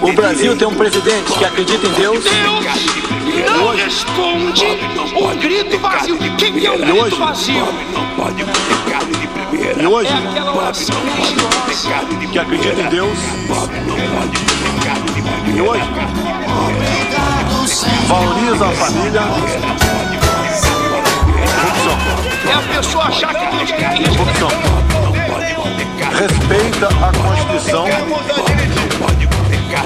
O Brasil tem um presidente que acredita em Deus. Não responde o grito vazio. Quem é o grito vazio? Não pode comer carne de primeira. E hoje, é aquela oração que acredita em Deus. Pobre não pode comer carne de primeira. E hoje, valoriza a família. É a pessoa achar que Deus quer isso. Corrupção. Respeita a Constituição.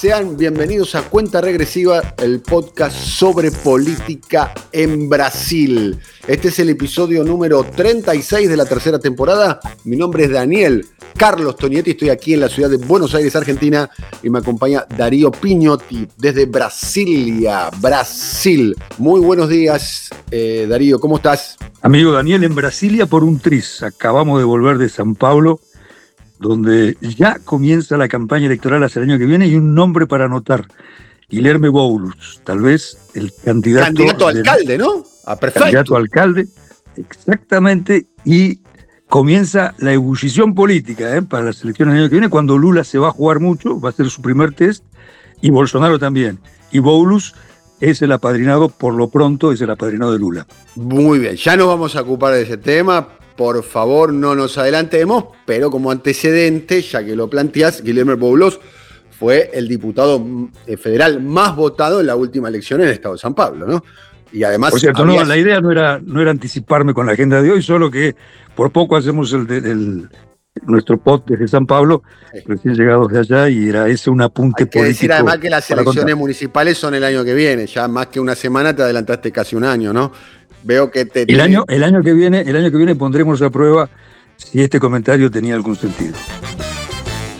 sean bienvenidos a Cuenta Regresiva, el podcast sobre política en Brasil. Este es el episodio número 36 de la tercera temporada. Mi nombre es Daniel Carlos Tonietti, estoy aquí en la ciudad de Buenos Aires, Argentina, y me acompaña Darío Piñotti desde Brasilia, Brasil. Muy buenos días, eh, Darío, ¿cómo estás? Amigo Daniel, en Brasilia por un tris. Acabamos de volver de San Pablo, donde ya comienza la campaña electoral hacia el año que viene y un nombre para anotar. Guilherme Boulos, tal vez el candidato, Candidato a alcalde, ¿no? A perfecto. candidato a alcalde, exactamente, y comienza la ebullición política ¿eh? para las elecciones del año que viene, cuando Lula se va a jugar mucho, va a ser su primer test, y Bolsonaro también. Y Boulos es el apadrinado, por lo pronto, es el apadrinado de Lula. Muy bien, ya nos vamos a ocupar de ese tema. Por favor, no nos adelantemos, pero como antecedente, ya que lo planteás, Guillermo Boulos fue el diputado mm, eh, federal más votado en la última elección en el estado de San Pablo, ¿no? Y además. Por cierto, había- no, la idea no era, no era anticiparme con la agenda de hoy, solo que por poco hacemos el, el- nuestro pod desde San Pablo, Sí. recién llegados de allá, y era ese un apunte Hay que político. decir además que las elecciones contar. municipales son el año que viene, ya más que una semana te adelantaste casi un año, ¿no? Veo que te. El año, el año que viene, el año que viene pondremos a prueba si este comentario tenía algún sentido.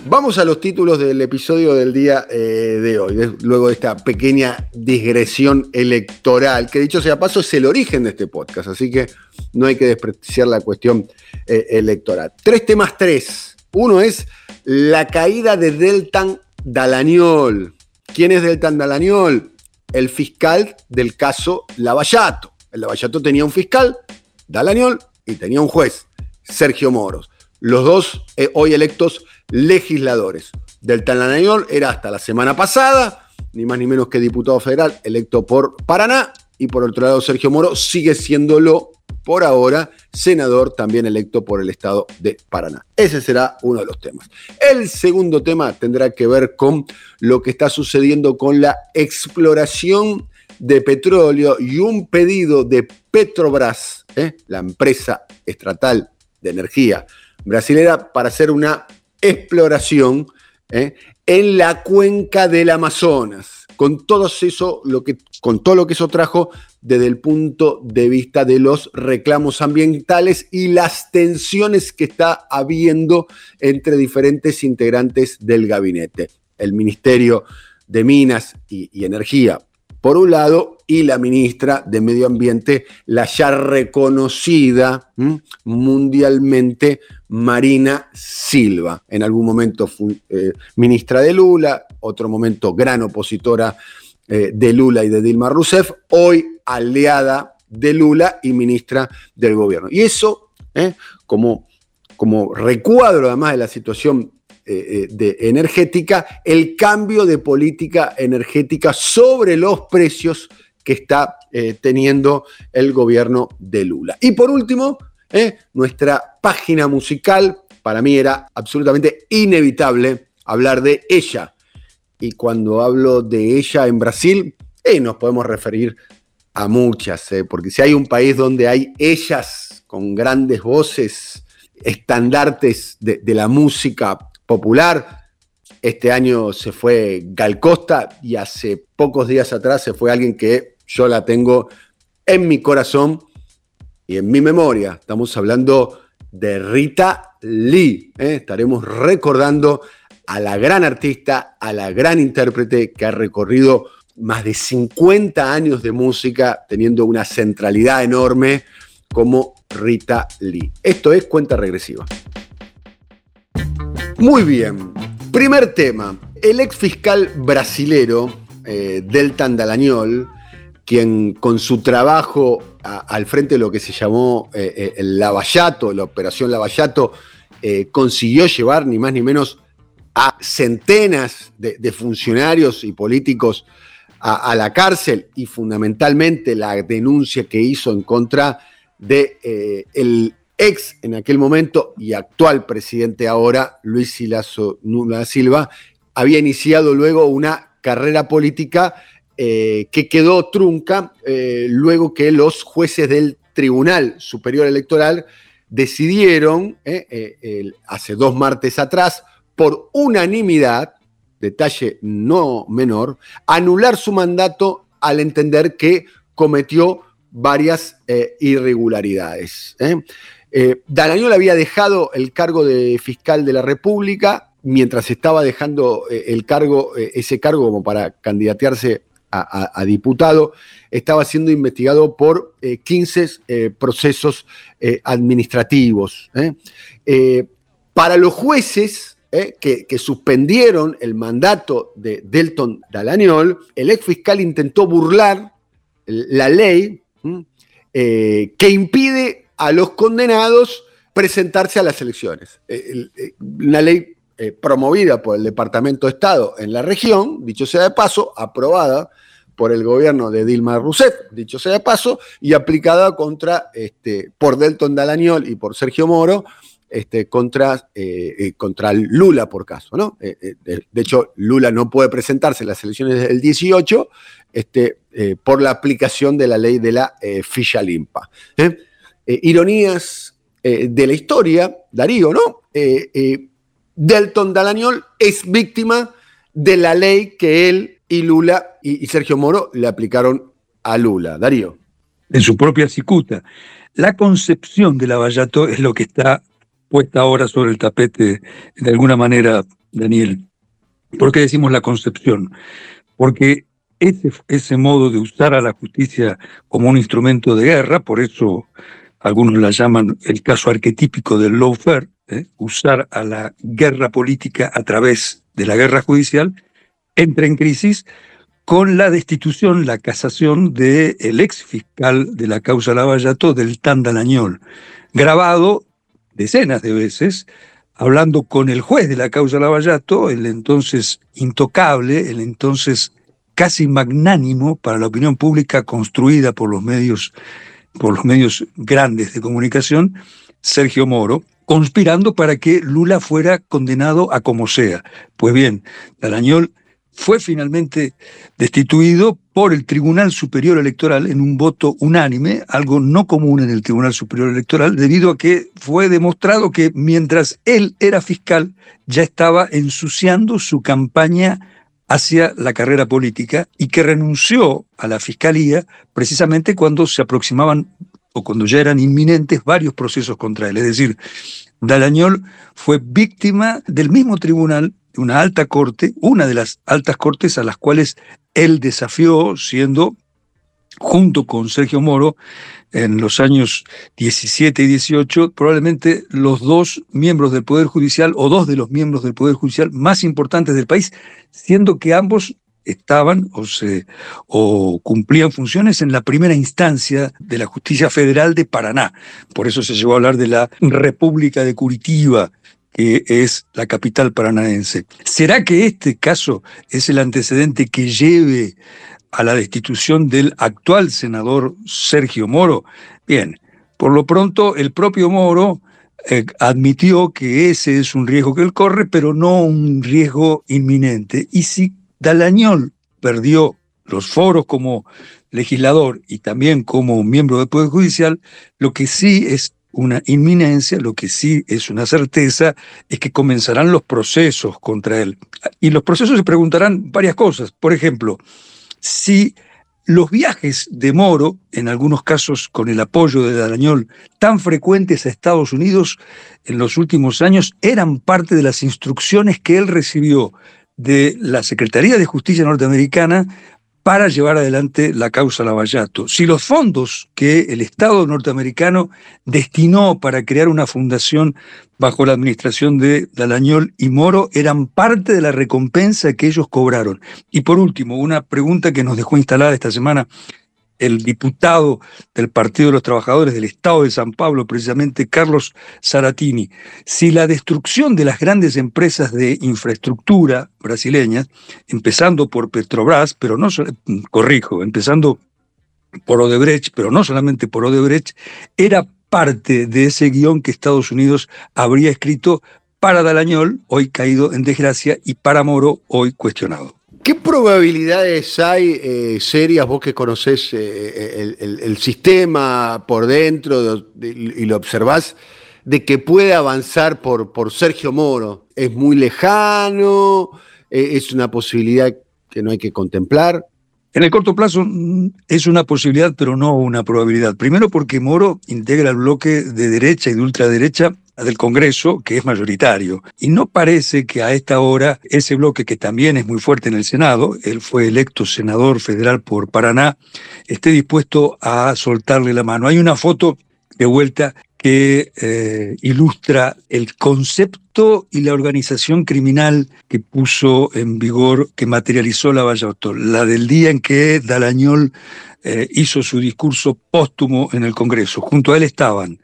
Vamos a los títulos del episodio del día eh, de hoy, de- luego de esta pequeña digresión electoral, que dicho sea paso es el origen de este podcast, así que no hay que despreciar la cuestión eh, electoral. Tres temas, tres. Uno es la caída de Deltan Dalañol. ¿Quién es Deltan Dalañol? El fiscal del caso Lavallato. El Lavallato tenía un fiscal, Dalañol, y tenía un juez, Sergio Moros. Los dos eh, hoy electos legisladores. Del Talanañol era hasta la semana pasada, ni más ni menos que diputado federal electo por Paraná, y por otro lado Sergio Moro sigue siéndolo por ahora senador también electo por el estado de Paraná. Ese será uno de los temas. El segundo tema tendrá que ver con lo que está sucediendo con la exploración de petróleo y un pedido de Petrobras, ¿eh? la empresa estatal de energía brasilera, para hacer una exploración ¿eh? en la cuenca del Amazonas, con todo eso, lo que, con todo lo que eso trajo desde el punto de vista de los reclamos ambientales y las tensiones que está habiendo entre diferentes integrantes del gabinete. El Ministerio de Minas y, y Energía, por un lado, y la ministra de Medio Ambiente, la ya reconocida mundialmente Marina Silva. En algún momento fue eh, ministra de Lula, otro momento gran opositora eh, de Lula y de Dilma Rousseff, hoy aliada de Lula y ministra del gobierno. Y eso, ¿eh? como, como recuadro además de la situación eh, de energética, el cambio de política energética sobre los precios que está eh, teniendo el gobierno de Lula. Y por último, eh, nuestra página musical, para mí era absolutamente inevitable hablar de ella. Y cuando hablo de ella en Brasil, eh, nos podemos referir a muchas, eh, porque si hay un país donde hay ellas con grandes voces, estandartes de la música popular, este año se fue Gal Costa y hace pocos días atrás se fue alguien que yo la tengo en mi corazón y en mi memoria. Estamos hablando de Rita Lee. ¿eh? Estaremos recordando a la gran artista, a la gran intérprete que ha recorrido más de 50 años de música, teniendo una centralidad enorme como Rita Lee. Esto es cuenta regresiva. Muy bien. Primer tema. El ex fiscal brasilero, eh, Deltan quien con su trabajo al frente de lo que se llamó eh, eh, el Lavallato, la operación Lavallato, consiguió llevar ni más ni menos a centenas de, funcionarios y políticos a, la cárcel y fundamentalmente la denuncia que hizo en contra de el ex en aquel momento y actual presidente ahora, Luis Silazo Nula Silva, había iniciado luego una carrera política eh, que quedó trunca eh, luego que los jueces del Tribunal Superior Electoral decidieron, eh, hace dos martes atrás, por unanimidad, detalle no menor, anular su mandato al entender que cometió varias irregularidades. Eh, había dejado el cargo de fiscal de la República mientras estaba dejando eh, el cargo, eh, ese cargo como para candidatearse a, diputado, estaba siendo investigado por 15 eh, procesos administrativos. para los jueces que, suspendieron el mandato de Delton Dalañol, el ex fiscal intentó burlar la ley que impide a los condenados presentarse a las elecciones. Eh, eh, una ley eh, promovida por el Departamento de Estado en la región, dicho sea de paso, aprobada por el gobierno de Dilma Rousseff, dicho sea de paso, y aplicada contra, este, por Delton Dalañol y por Sergio Moro, este, contra, contra Lula por caso. ¿no? de, hecho, Lula no puede presentarse en las elecciones del 18 este, por la aplicación de la ley de la ficha limpa. Eh, ironías eh, de la historia, Darío, ¿no? Eh, Delton Dalañol es víctima de la ley que él y Lula y, Sergio Moro le aplicaron a Lula. Darío. En su propia cicuta. La concepción de Lavallato es lo que está puesta ahora sobre el tapete de alguna manera, Daniel. ¿Por qué decimos la concepción? Porque ese modo de usar a la justicia como un instrumento de guerra, por eso algunos la llaman el caso arquetípico del lawfare, ¿eh? usar a la guerra política a través de la guerra judicial, entra en crisis con la destitución, la casación del ex fiscal de la causa Lavallato, del Tandalañol, grabado decenas de veces, hablando con el juez de la causa Lavallato, el entonces intocable, el entonces casi magnánimo para la opinión pública construida por los medios por los medios grandes de comunicación, Sergio Moro, conspirando para que Lula fuera condenado a como sea. Pues bien, Dalañol fue finalmente destituido por el Tribunal Superior Electoral en un voto unánime, algo no común en el Tribunal Superior Electoral, debido a que fue demostrado que mientras él era fiscal ya estaba ensuciando su campaña hacia la carrera política y que renunció a la fiscalía precisamente cuando se aproximaban o cuando ya eran inminentes varios procesos contra él. Es decir, Dalañol fue víctima del mismo tribunal, de una alta corte, una de las altas cortes a las cuales él desafió siendo junto con Sergio Moro, en los años 17 y 18, probablemente los dos miembros del Poder Judicial o dos de los miembros del Poder Judicial más importantes del país, siendo que ambos estaban o, cumplían funciones en la primera instancia de la justicia federal de Paraná. Por eso se llegó a hablar de la República de Curitiba, que es la capital paranaense. ¿Será que este caso es el antecedente que lleve a la destitución del actual senador Sergio Moro. Bien, por lo pronto el propio Moro eh, admitió que ese es un riesgo que él corre, pero no un riesgo inminente. Y si Dalañol perdió los foros como legislador y también como miembro del Poder Judicial, lo que sí es una inminencia, lo que sí es una certeza, es que comenzarán los procesos contra él. Y los procesos se preguntarán varias cosas. Por ejemplo, si los viajes de Moro, en algunos casos con el apoyo de Darañol, tan frecuentes a Estados Unidos en los últimos años, eran parte de las instrucciones que él recibió de la Secretaría de Justicia norteamericana para llevar adelante la causa Lavallato. Si los fondos que el Estado norteamericano destinó para crear una fundación bajo la administración de Dalañol y Moro eran parte de la recompensa que ellos cobraron. Y por último, una pregunta que nos dejó instalada esta semana el diputado del Partido de los Trabajadores del Estado de San Pablo, precisamente Carlos Saratini, si la destrucción de las grandes empresas de infraestructura brasileñas, empezando por Petrobras, pero no, corrijo, empezando por Odebrecht, pero no solamente por Odebrecht, era parte de ese guion que Estados Unidos habría escrito para Dalañol, hoy caído en desgracia, y para Moro, hoy cuestionado. ¿Qué probabilidades hay eh, serias, vos que conocés eh, el, sistema por dentro y lo observás, de que pueda avanzar por, por Sergio Moro? ¿Es muy lejano? Eh, ¿Es una posibilidad que no hay que contemplar? En el corto plazo mm, es una posibilidad, pero no una probabilidad. Primero porque Moro integra el bloque de derecha y de ultraderecha del Congreso, que es mayoritario. Y no parece que a esta hora ese bloque, que también es muy fuerte en el Senado, él fue electo senador federal por Paraná, esté dispuesto a soltarle la mano. Hay una foto de vuelta que eh, ilustra el concepto y la organización criminal que puso en vigor, que materializó la Vallato, la del día en que Dalañol eh, hizo su discurso póstumo en el Congreso. Junto a él estaban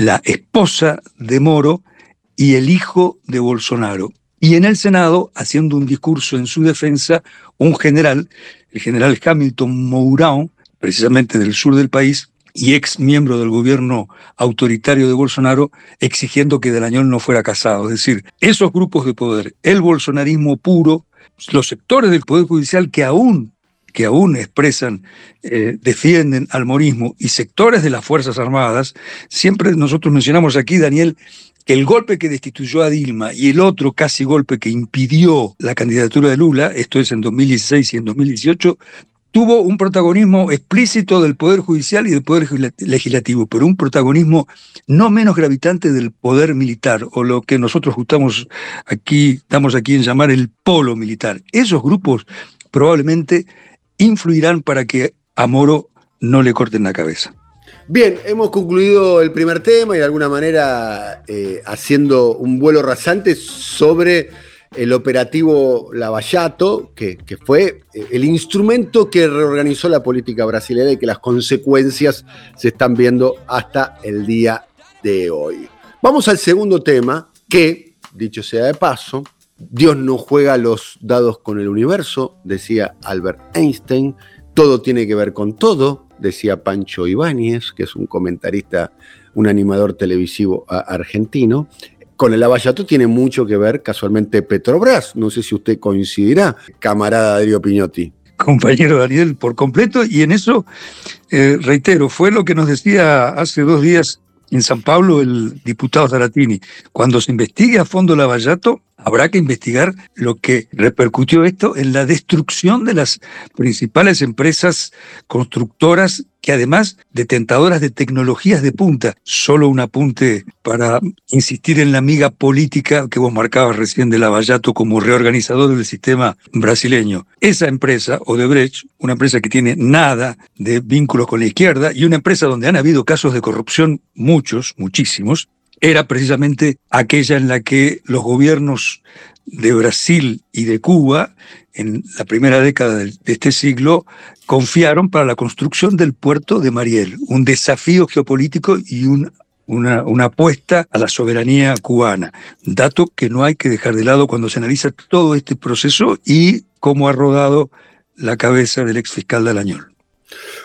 la esposa de Moro y el hijo de Bolsonaro. Y en el Senado, haciendo un discurso en su defensa, un general, el general Hamilton Mourão, precisamente del sur del país, y ex miembro del gobierno autoritario de Bolsonaro, exigiendo que Delañol no fuera casado. Es decir, esos grupos de poder, el bolsonarismo puro, los sectores del Poder Judicial que aún que aún expresan, eh, defienden al morismo y sectores de las Fuerzas Armadas, siempre nosotros mencionamos aquí, Daniel, que el golpe que destituyó a Dilma y el otro casi golpe que impidió la candidatura de Lula, esto es en 2016 y en 2018, tuvo un protagonismo explícito del Poder Judicial y del Poder Legislativo, pero un protagonismo no menos gravitante del Poder Militar, o lo que nosotros gustamos aquí, estamos aquí en llamar el polo militar. Esos grupos probablemente influirán para que a Moro no le corten la cabeza. Bien, hemos concluido el primer tema y de alguna manera eh, haciendo un vuelo rasante sobre el operativo Lavallato, que, fue eh, el instrumento que reorganizó la política brasileña y que las consecuencias se están viendo hasta el día de hoy. Vamos al segundo tema, que, dicho sea de paso, Dios no juega los dados con el universo, decía Albert Einstein. Todo tiene que ver con todo, decía Pancho Ibáñez, que es un comentarista, un animador televisivo argentino. Con el Avallato tiene mucho que ver casualmente Petrobras. No sé si usted coincidirá, camarada Darío Piñotti. Compañero Daniel, por completo, y en eso, eh, reitero, fue lo que nos decía hace dos días en San Pablo el diputado Zaratini. Cuando se investigue a fondo Lavallato, habrá que investigar lo que repercutió esto en la destrucción de las principales empresas constructoras que además detentadoras de tecnologías de punta. Solo un apunte para insistir en la amiga política que vos marcabas recién de Lavallato como reorganizador del sistema brasileño. Esa empresa, Odebrecht, una empresa que tiene nada de vínculos con la izquierda y una empresa donde han habido casos de corrupción, muchos, muchísimos, era precisamente aquella en la que los gobiernos de Brasil y de Cuba, en la primera década de este siglo, confiaron para la construcción del puerto de Mariel, un desafío geopolítico y una, una, apuesta a la soberanía cubana. Dato que no hay que dejar de lado cuando se analiza todo este proceso y cómo ha rodado la cabeza del ex fiscal de Alañol.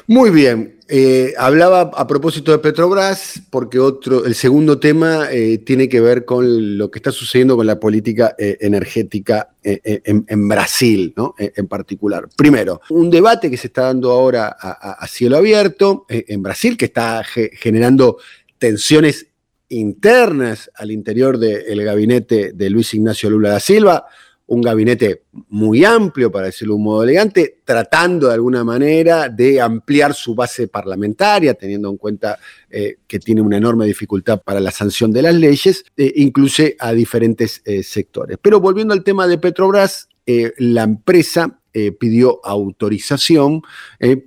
Muy bien, eh, hablaba a propósito de Petrobras, porque otro, el segundo tema eh, tiene que ver con lo que está sucediendo con la política eh, energética en, Brasil, ¿no? en particular. Primero, un debate que se está dando ahora a, cielo abierto en Brasil, que está generando tensiones internas al interior del gabinete de Luis Ignacio Lula da Silva, un gabinete muy amplio, para decirlo de un modo elegante, tratando de alguna manera de ampliar su base parlamentaria, teniendo en cuenta eh, que tiene una enorme dificultad para la sanción de las leyes, eh, incluye a diferentes eh, sectores. Pero volviendo al tema de Petrobras, la empresa pidió autorización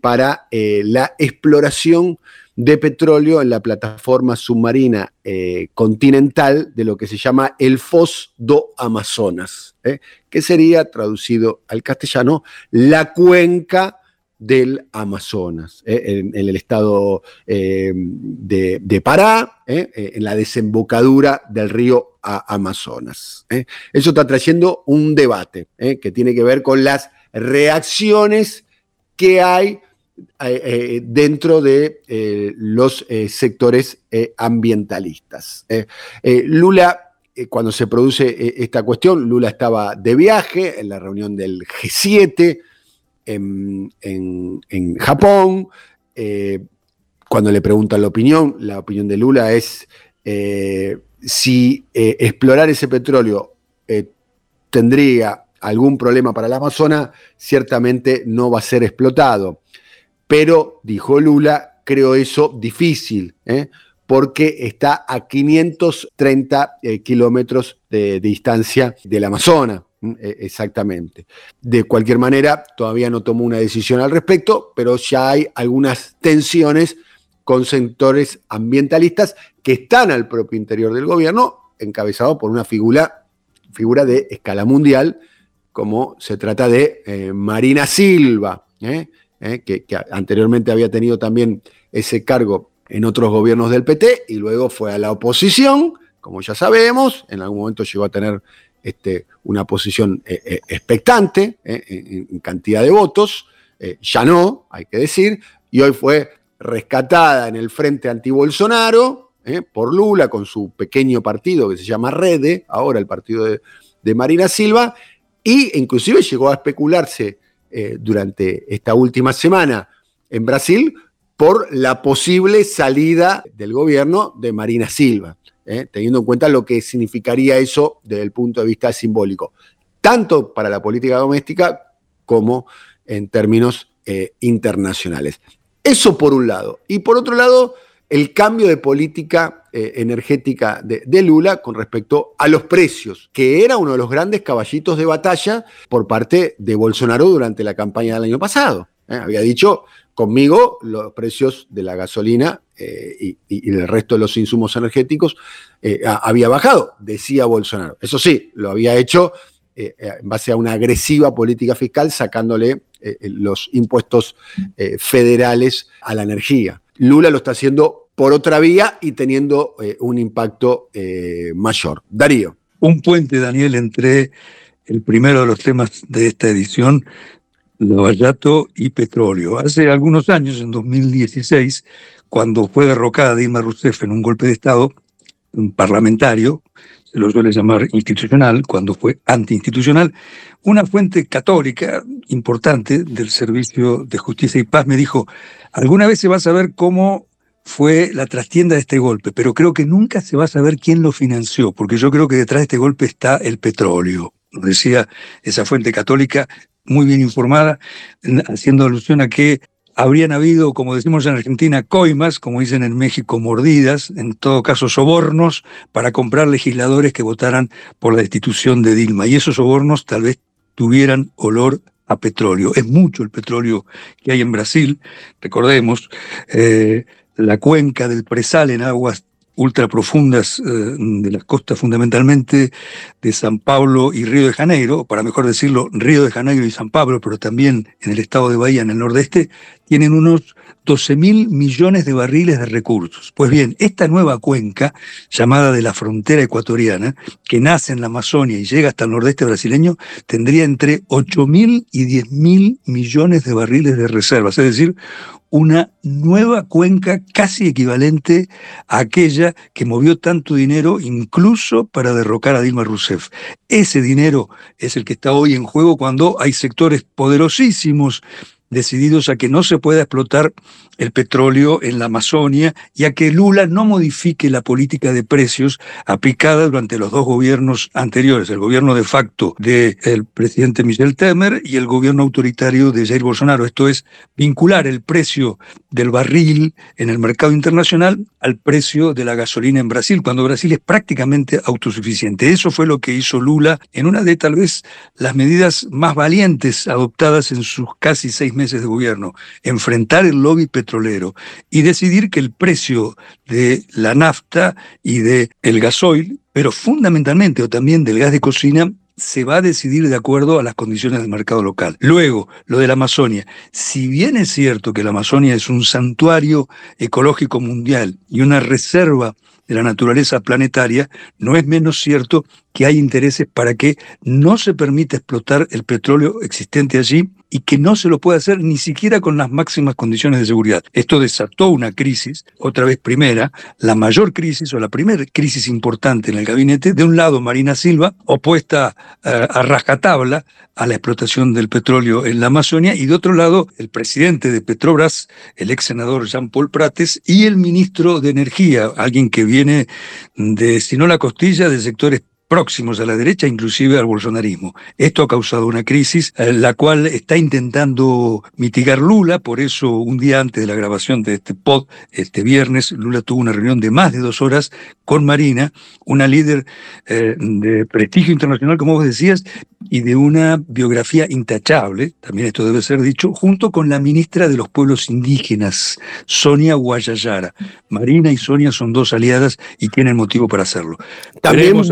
para la exploración de petróleo en la plataforma submarina eh, continental de lo que se llama el Foz do Amazonas, eh, que sería traducido al castellano la cuenca del Amazonas, eh, en, el estado de, de, Pará, en la desembocadura del río Amazonas. Eso está trayendo un debate que tiene que ver con las reacciones que hay eh, eh, dentro de eh, los sectores ambientalistas. Lula, cuando se produce esta cuestión, Lula estaba de viaje en la reunión del G7 en, Japón. cuando le preguntan la opinión, la opinión de Lula es si explorar ese petróleo tendría algún problema para la Amazonas, ciertamente no va a ser explotado. Pero, dijo Lula, creo eso difícil, ¿eh? porque está a 530 eh, kilómetros de, distancia del Amazonas. E, exactamente. De cualquier manera, todavía no tomó una decisión al respecto, pero ya hay algunas tensiones con sectores ambientalistas que están al propio interior del gobierno, encabezado por una figura, figura de escala mundial, como se trata de eh, Marina Silva. Que, anteriormente había tenido también ese cargo en otros gobiernos del PT y luego fue a la oposición, como ya sabemos, en algún momento llegó a tener este, una posición eh, eh, expectante en, cantidad de votos, ya no, hay que decir, y hoy fue rescatada en el frente anti-Bolsonaro por Lula con su pequeño partido que se llama Rede, ahora el partido de, de Marina Silva, e inclusive llegó a especularse eh, durante esta última semana en Brasil por la posible salida del gobierno de Marina Silva, eh, teniendo en cuenta lo que significaría eso desde el punto de vista simbólico, tanto para la política doméstica como en términos eh, internacionales. Eso por un lado. Y por otro lado, el cambio de política energética de, Lula con respecto a los precios, que era uno de los grandes caballitos de batalla por parte de Bolsonaro durante la campaña del año pasado. ¿eh? Había dicho, conmigo los precios de la gasolina eh, y, del resto de los insumos energéticos eh, había bajado, decía Bolsonaro. Eso sí, lo había hecho en base a una agresiva política fiscal, sacándole los impuestos federales a la energía. Lula lo está haciendo por otra vía y teniendo eh, un impacto eh, mayor. Darío. Un puente, Daniel, entre el primero de los temas de esta edición, Lavallato y petróleo. Hace algunos años, en 2016, cuando fue derrocada Dilma Rousseff en un golpe de Estado un parlamentario, lo suele llamar institucional, cuando fue antiinstitucional, una fuente católica importante del Servicio de Justicia y Paz me dijo, alguna vez se va a saber cómo fue la trastienda de este golpe, pero creo que nunca se va a saber quién lo financió, porque yo creo que detrás de este golpe está el petróleo. decía esa fuente católica muy bien informada, haciendo alusión a que habrían habido, como decimos en Argentina, coimas, como dicen en México, mordidas, en todo caso sobornos, para comprar legisladores que votaran por la destitución de Dilma. Y esos sobornos tal vez tuvieran olor a petróleo. Es mucho el petróleo que hay en Brasil, recordemos. Eh, la cuenca del Presal en aguas ultraprofundas eh, de las costas fundamentalmente de San Pablo y Río de Janeiro, para mejor decirlo, Río de Janeiro y San Pablo, pero también en el estado de Bahía, en el nordeste, tienen unos 12 mil millones de barriles de recursos. Pues bien, esta nueva cuenca, llamada de la frontera ecuatoriana, que nace en la Amazonia y llega hasta el nordeste brasileño, tendría entre 8 mil y 10 mil millones de barriles de reservas, es decir, una nueva cuenca casi equivalente a aquella que movió tanto dinero incluso para derrocar a Dilma Rousseff. Ese dinero es el que está hoy en juego cuando hay sectores poderosísimos decididos a que no se pueda explotar el petróleo en la Amazonia y a que Lula no modifique la política de precios aplicada durante los dos gobiernos anteriores, el gobierno de facto del presidente Michel Temer y el gobierno autoritario de Jair Bolsonaro. Esto es vincular el precio del barril en el mercado internacional al precio de la gasolina en Brasil, cuando Brasil es prácticamente autosuficiente. Eso fue lo que hizo Lula en una de tal vez las medidas más valientes adoptadas en sus casi seis meses de gobierno, enfrentar el lobby petrolero y decidir que el precio de la nafta y del el gasoil, pero fundamentalmente o también del gas de cocina, se va a decidir de acuerdo a las condiciones del mercado local. Luego, lo de la Amazonia. Si bien es cierto que la Amazonia es un santuario ecológico mundial y una reserva de la naturaleza planetaria, no es menos cierto que hay intereses para que no se permita explotar el petróleo existente allí y que no se lo puede hacer ni siquiera con las máximas condiciones de seguridad. Esto desató una crisis, otra vez primera, la mayor crisis o la primera crisis importante en el gabinete. De un lado, Marina Silva, opuesta eh, a rajatabla a la explotación del petróleo en la Amazonia, y de otro lado, el presidente de Petrobras, el ex senador Jean-Paul Prates, y el ministro de Energía, alguien que viene de, si no la costilla, de sectores próximos a la derecha, inclusive al bolsonarismo. Esto ha causado una crisis, eh, la cual está intentando mitigar Lula, por eso un día antes de la grabación de este pod, este viernes, Lula tuvo una reunión de más de dos horas con Marina, una líder eh, de prestigio internacional, como vos decías, y de una biografía intachable, también esto debe ser dicho, junto con la ministra de los pueblos indígenas, Sonia Guayayara. Marina y Sonia son dos aliadas y tienen motivo para hacerlo. También muy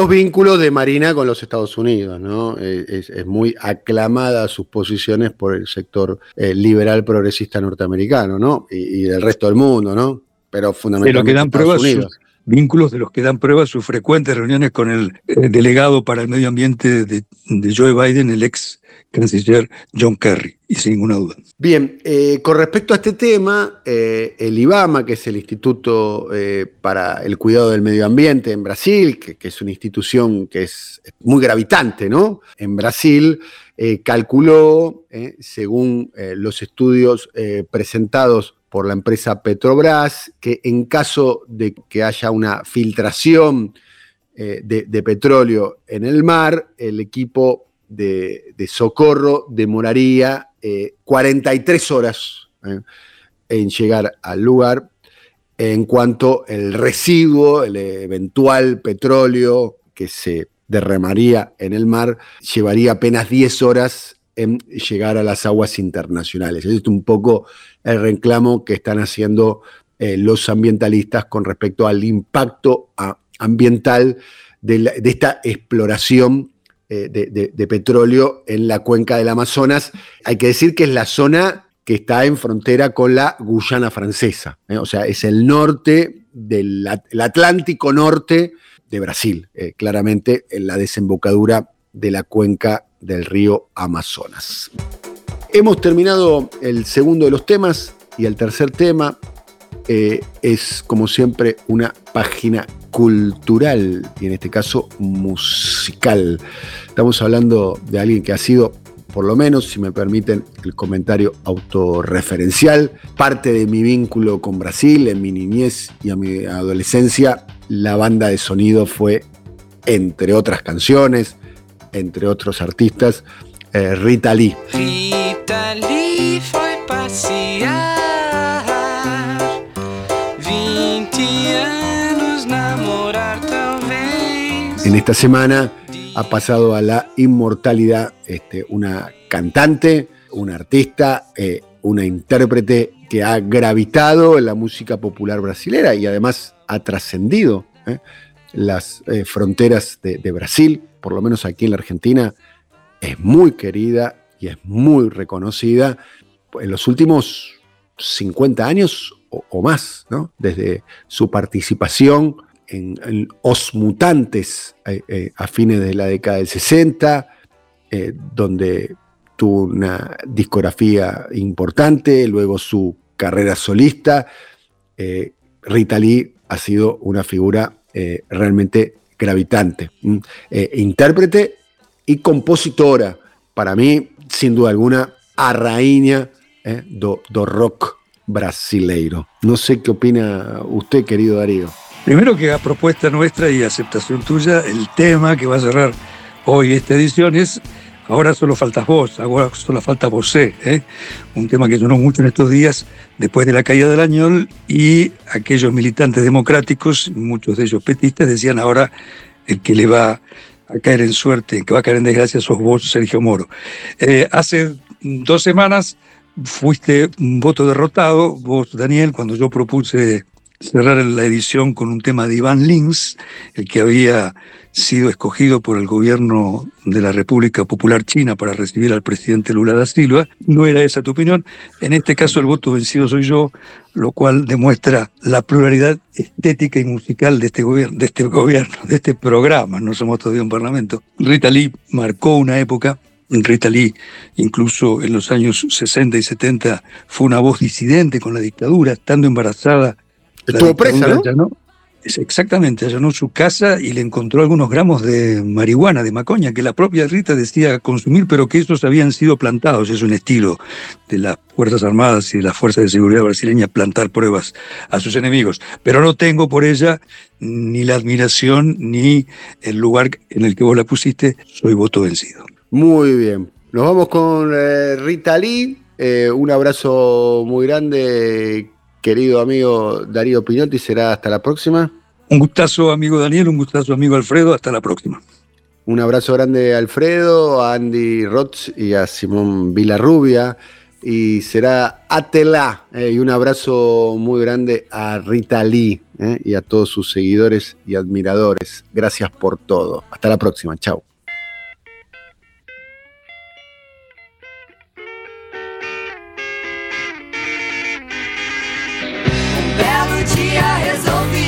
buenos vínculos de Marina con los Estados Unidos, ¿no? Es, muy aclamada sus posiciones por el sector eh, liberal progresista norteamericano, ¿no? Y, del resto del mundo, ¿no? Pero fundamentalmente. De lo que dan pruebas vínculos de los que dan prueba sus frecuentes reuniones con el eh, delegado para el medio ambiente de, Joe Biden, el ex canciller John Kerry, y sin ninguna duda. Bien, eh, con respecto a este tema, eh, el IBAMA, que es el Instituto para el Cuidado del Medio Ambiente en Brasil, que, que, es una institución que es muy gravitante, ¿no? En Brasil, calculó, según los estudios presentados por la empresa Petrobras, que en caso de que haya una filtración eh, de, petróleo en el mar, el equipo de, socorro demoraría 43 eh, horas eh, en llegar al lugar, en cuanto el residuo, el eventual petróleo que se derramaría en el mar, llevaría apenas 10 horas en llegar a las aguas internacionales. Es un poco el reclamo que están haciendo eh, los ambientalistas con respecto al impacto ambiental de, esta exploración eh, de, petróleo en la cuenca del Amazonas. Hay que decir que es la zona que está en frontera con la Guyana francesa, ¿eh? o sea, es el norte del Atlántico norte de Brasil, claramente en la desembocadura de la cuenca del río Amazonas. Hemos terminado el segundo de los temas y el tercer tema eh, es, como siempre, una página cultural y en este caso musical. Estamos hablando de alguien que ha sido, por lo menos, si me permiten el comentario autorreferencial, parte de mi vínculo con Brasil en mi niñez y a mi adolescencia. La banda de sonido fue, entre otras canciones, entre otros artistas, eh, Rita Lee. Rita Lee fue passear 20 años namorar. En esta semana ha pasado a la inmortalidad este, una cantante, una artista, eh, una intérprete que ha gravitado en la música popular brasilera y además ha trascendido eh, las fronteras de, Brasil, por lo menos aquí en la Argentina, es muy querida y es muy reconocida en los últimos 50 años o, más, ¿no? desde su participación en, Os Mutantes eh, eh, a fines de la década del 60, eh, donde tuvo una discografía importante, luego su carrera solista. Rita Lee ha sido una figura realmente gravitante, intérprete y compositora. Para mí, sin duda alguna, a rainha eh, do, do rock brasileiro. No sé qué opina usted, querido Darío. Primero que a propuesta nuestra y aceptación tuya, el tema que va a cerrar hoy esta edición es Ahora solo faltas vos, ahora solo falta vos, ¿eh? un tema que sonó mucho en estos días después de la caída del Añol y aquellos militantes democráticos, muchos de ellos petistas, decían ahora el que le va a caer en suerte, que va a caer en desgracia sos vos, Sergio Moro. Eh, hace dos semanas fuiste un voto derrotado, vos, Daniel, cuando yo propuse cerrar la edición con un tema de Iván Lins, el que había sido escogido por el gobierno de la República Popular China para recibir al presidente Lula da Silva. No era esa tu opinión. En este caso el voto vencido soy yo, lo cual demuestra la pluralidad estética y musical de este gobierno, de este gobierno, de este programa. No somos todavía un parlamento. Rita Lee marcó una época Rita Lee, incluso en los años 60 y 70, fue una voz disidente con la dictadura, estando embarazada Estuvo presa, ¿no? Exactamente, allanó su casa y le encontró algunos gramos de marihuana, de macoña, que la propia Rita decía consumir, pero que esos habían sido plantados. Es un estilo de las Fuerzas Armadas y de las Fuerzas de Seguridad brasileñas plantar pruebas a sus enemigos. Pero no tengo por ella ni la admiración ni el lugar en el que vos la pusiste. Soy voto vencido. Muy bien. Nos vamos con eh, Rita Lee. Eh, un abrazo muy grande querido amigo Darío Pinotti, será hasta la próxima. Un gustazo, amigo Daniel, un gustazo, amigo Alfredo, hasta la próxima. Un abrazo grande a Alfredo, a Andy Roth y a Simón Vilarrubia. Y será Atela. Eh, y un abrazo muy grande a Rita Lee eh, y a todos sus seguidores y admiradores. Gracias por todo. Hasta la próxima. Chao. Dia resolvi